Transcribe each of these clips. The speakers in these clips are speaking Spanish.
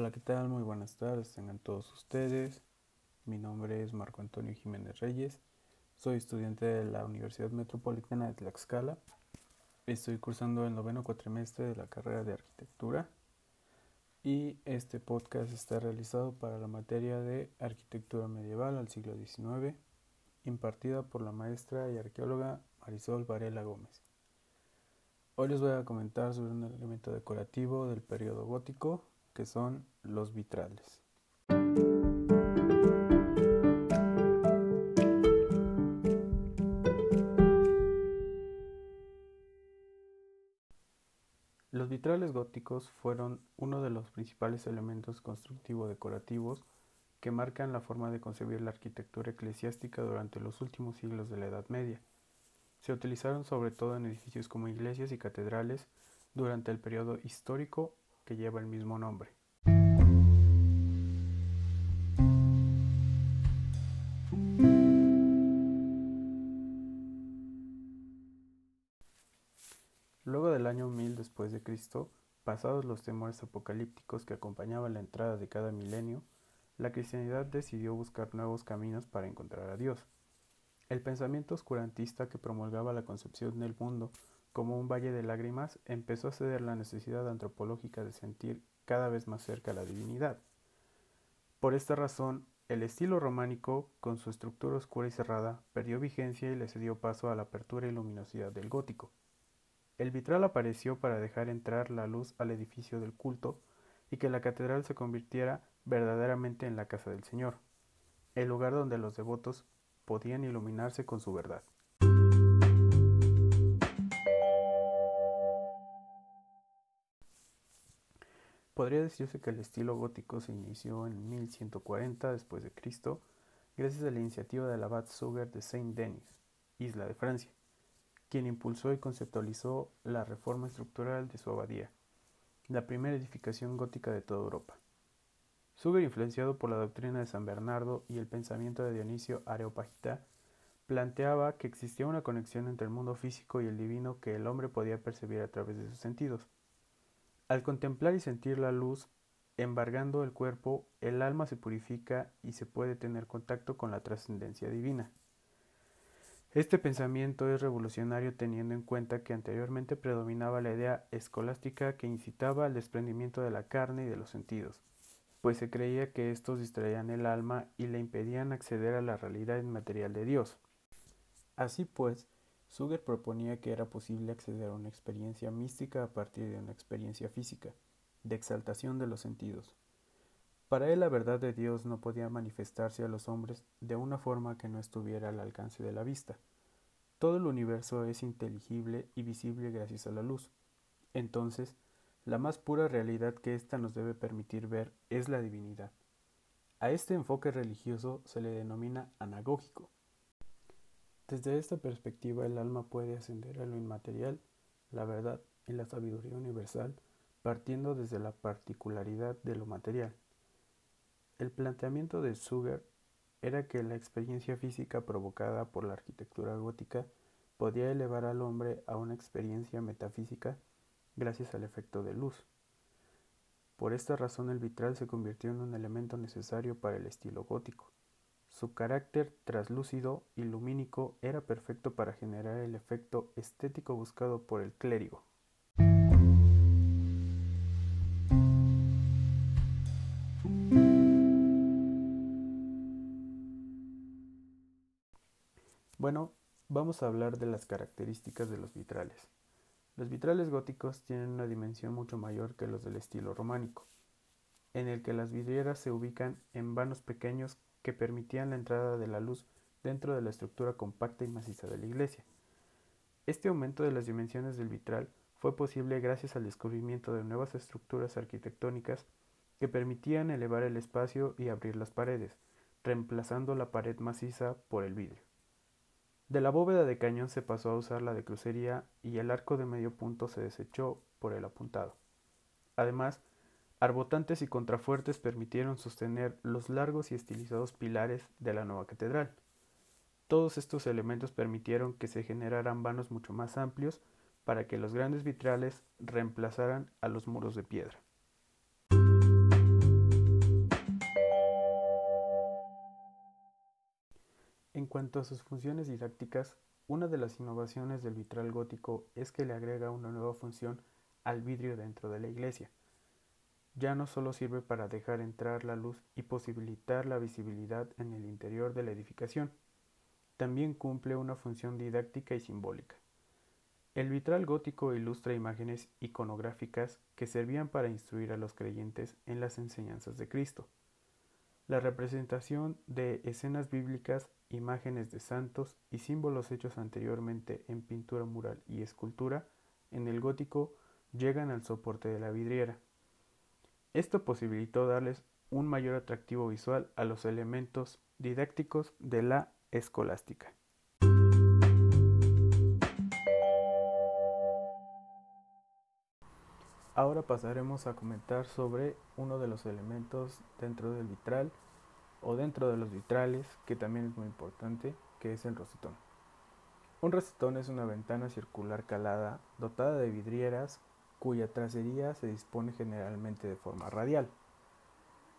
Hola, ¿qué tal? Muy buenas tardes, tengan todos ustedes. Mi nombre es Marco Antonio Jiménez Reyes. Soy estudiante de la Universidad Metropolitana de Tlaxcala. Estoy cursando el noveno cuatrimestre de la carrera de arquitectura. Y este podcast está realizado para la materia de arquitectura medieval al siglo XIX, impartida por la maestra y arqueóloga Marisol Varela Gómez. Hoy les voy a comentar sobre un elemento decorativo del periodo gótico que son los vitrales. Los vitrales góticos fueron uno de los principales elementos constructivo-decorativos que marcan la forma de concebir la arquitectura eclesiástica durante los últimos siglos de la Edad Media. Se utilizaron sobre todo en edificios como iglesias y catedrales durante el periodo histórico lleva el mismo nombre. Luego del año 1000 después de Cristo, pasados los temores apocalípticos que acompañaban la entrada de cada milenio, la cristianidad decidió buscar nuevos caminos para encontrar a Dios. El pensamiento oscurantista que promulgaba la concepción del mundo como un valle de lágrimas, empezó a ceder la necesidad antropológica de sentir cada vez más cerca la divinidad. Por esta razón, el estilo románico, con su estructura oscura y cerrada, perdió vigencia y le cedió paso a la apertura y luminosidad del gótico. El vitral apareció para dejar entrar la luz al edificio del culto y que la catedral se convirtiera verdaderamente en la casa del Señor, el lugar donde los devotos podían iluminarse con su verdad. Podría decirse que el estilo gótico se inició en 1140 después de Cristo, gracias a la iniciativa del abad Suger de Saint-Denis, isla de Francia, quien impulsó y conceptualizó la reforma estructural de su abadía, la primera edificación gótica de toda Europa. Suger, influenciado por la doctrina de San Bernardo y el pensamiento de Dionisio Areopagita, planteaba que existía una conexión entre el mundo físico y el divino que el hombre podía percibir a través de sus sentidos. Al contemplar y sentir la luz embargando el cuerpo, el alma se purifica y se puede tener contacto con la trascendencia divina. Este pensamiento es revolucionario teniendo en cuenta que anteriormente predominaba la idea escolástica que incitaba al desprendimiento de la carne y de los sentidos, pues se creía que estos distraían el alma y le impedían acceder a la realidad inmaterial de Dios. Así pues, Suger proponía que era posible acceder a una experiencia mística a partir de una experiencia física, de exaltación de los sentidos. Para él la verdad de Dios no podía manifestarse a los hombres de una forma que no estuviera al alcance de la vista. Todo el universo es inteligible y visible gracias a la luz. Entonces, la más pura realidad que ésta nos debe permitir ver es la divinidad. A este enfoque religioso se le denomina anagógico, desde esta perspectiva el alma puede ascender a lo inmaterial, la verdad y la sabiduría universal, partiendo desde la particularidad de lo material. El planteamiento de Suger era que la experiencia física provocada por la arquitectura gótica podía elevar al hombre a una experiencia metafísica gracias al efecto de luz. Por esta razón el vitral se convirtió en un elemento necesario para el estilo gótico. Su carácter traslúcido y lumínico era perfecto para generar el efecto estético buscado por el clérigo. Bueno, vamos a hablar de las características de los vitrales. Los vitrales góticos tienen una dimensión mucho mayor que los del estilo románico, en el que las vidrieras se ubican en vanos pequeños que permitían la entrada de la luz dentro de la estructura compacta y maciza de la iglesia. Este aumento de las dimensiones del vitral fue posible gracias al descubrimiento de nuevas estructuras arquitectónicas que permitían elevar el espacio y abrir las paredes, reemplazando la pared maciza por el vidrio. De la bóveda de cañón se pasó a usar la de crucería y el arco de medio punto se desechó por el apuntado. Además, Arbotantes y contrafuertes permitieron sostener los largos y estilizados pilares de la nueva catedral. Todos estos elementos permitieron que se generaran vanos mucho más amplios para que los grandes vitrales reemplazaran a los muros de piedra. En cuanto a sus funciones didácticas, una de las innovaciones del vitral gótico es que le agrega una nueva función al vidrio dentro de la iglesia. Ya no solo sirve para dejar entrar la luz y posibilitar la visibilidad en el interior de la edificación, también cumple una función didáctica y simbólica. El vitral gótico ilustra imágenes iconográficas que servían para instruir a los creyentes en las enseñanzas de Cristo. La representación de escenas bíblicas, imágenes de santos y símbolos hechos anteriormente en pintura mural y escultura en el gótico llegan al soporte de la vidriera. Esto posibilitó darles un mayor atractivo visual a los elementos didácticos de la escolástica. Ahora pasaremos a comentar sobre uno de los elementos dentro del vitral o dentro de los vitrales, que también es muy importante, que es el rosetón. Un rosetón es una ventana circular calada dotada de vidrieras cuya tracería se dispone generalmente de forma radial.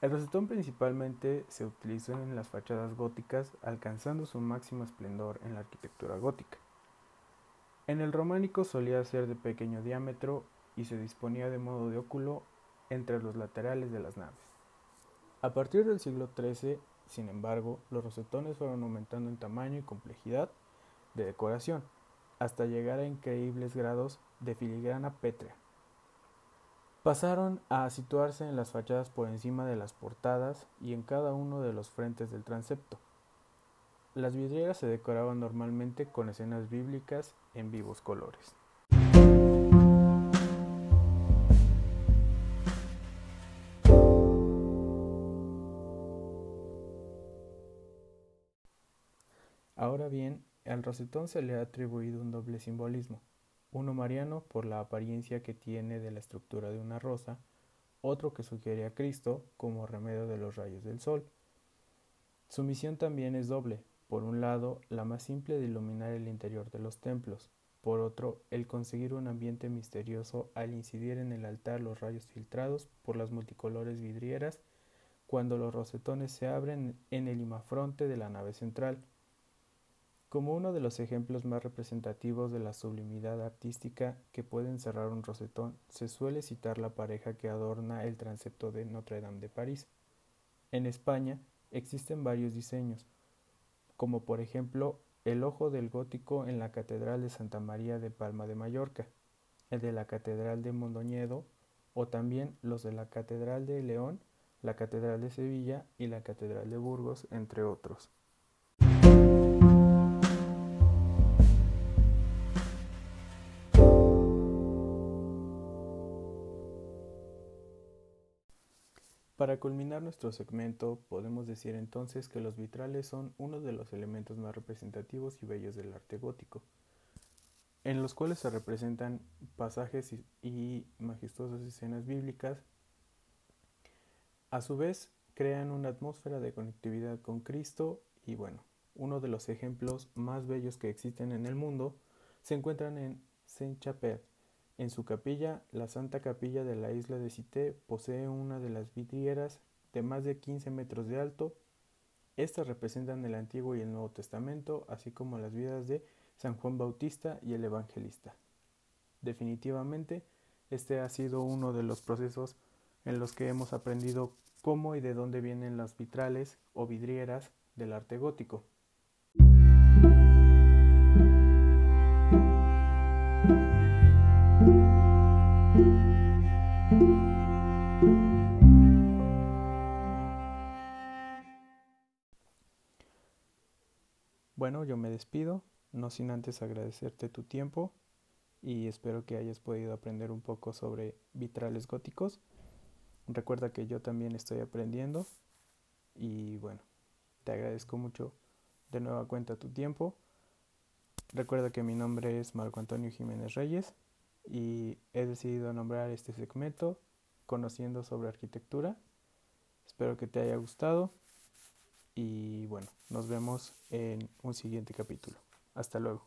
El rosetón principalmente se utilizó en las fachadas góticas, alcanzando su máximo esplendor en la arquitectura gótica. En el románico solía ser de pequeño diámetro y se disponía de modo de óculo entre los laterales de las naves. A partir del siglo XIII, sin embargo, los rosetones fueron aumentando en tamaño y complejidad de decoración, hasta llegar a increíbles grados de filigrana pétrea. Pasaron a situarse en las fachadas por encima de las portadas y en cada uno de los frentes del transepto. Las vidrieras se decoraban normalmente con escenas bíblicas en vivos colores. Ahora bien, al rosetón se le ha atribuido un doble simbolismo, uno mariano por la apariencia que tiene de la estructura de una rosa, otro que sugiere a Cristo como remedio de los rayos del sol. Su misión también es doble, por un lado, la más simple de iluminar el interior de los templos, por otro, el conseguir un ambiente misterioso al incidir en el altar los rayos filtrados por las multicolores vidrieras cuando los rosetones se abren en el imafronte de la nave central. Como uno de los ejemplos más representativos de la sublimidad artística que puede encerrar un rosetón, se suele citar la pareja que adorna el transepto de Notre Dame de París. En España existen varios diseños, como por ejemplo el ojo del gótico en la Catedral de Santa María de Palma de Mallorca, el de la Catedral de Mondoñedo o también los de la Catedral de León, la Catedral de Sevilla y la Catedral de Burgos, entre otros. Para culminar nuestro segmento, podemos decir entonces que los vitrales son uno de los elementos más representativos y bellos del arte gótico, en los cuales se representan pasajes y majestuosas escenas bíblicas. A su vez, crean una atmósfera de conectividad con Cristo y bueno, uno de los ejemplos más bellos que existen en el mundo se encuentran en Saint-Chapelle, en su capilla, la Santa Capilla de la isla de Cité posee una de las vidrieras de más de 15 metros de alto. Estas representan el Antiguo y el Nuevo Testamento, así como las vidas de San Juan Bautista y el Evangelista. Definitivamente, este ha sido uno de los procesos en los que hemos aprendido cómo y de dónde vienen las vitrales o vidrieras del arte gótico. Bueno, yo me despido, no sin antes agradecerte tu tiempo y espero que hayas podido aprender un poco sobre vitrales góticos. Recuerda que yo también estoy aprendiendo y bueno, te agradezco mucho de nueva cuenta tu tiempo. Recuerda que mi nombre es Marco Antonio Jiménez Reyes y he decidido nombrar este segmento conociendo sobre arquitectura. Espero que te haya gustado. Y bueno, nos vemos en un siguiente capítulo. Hasta luego.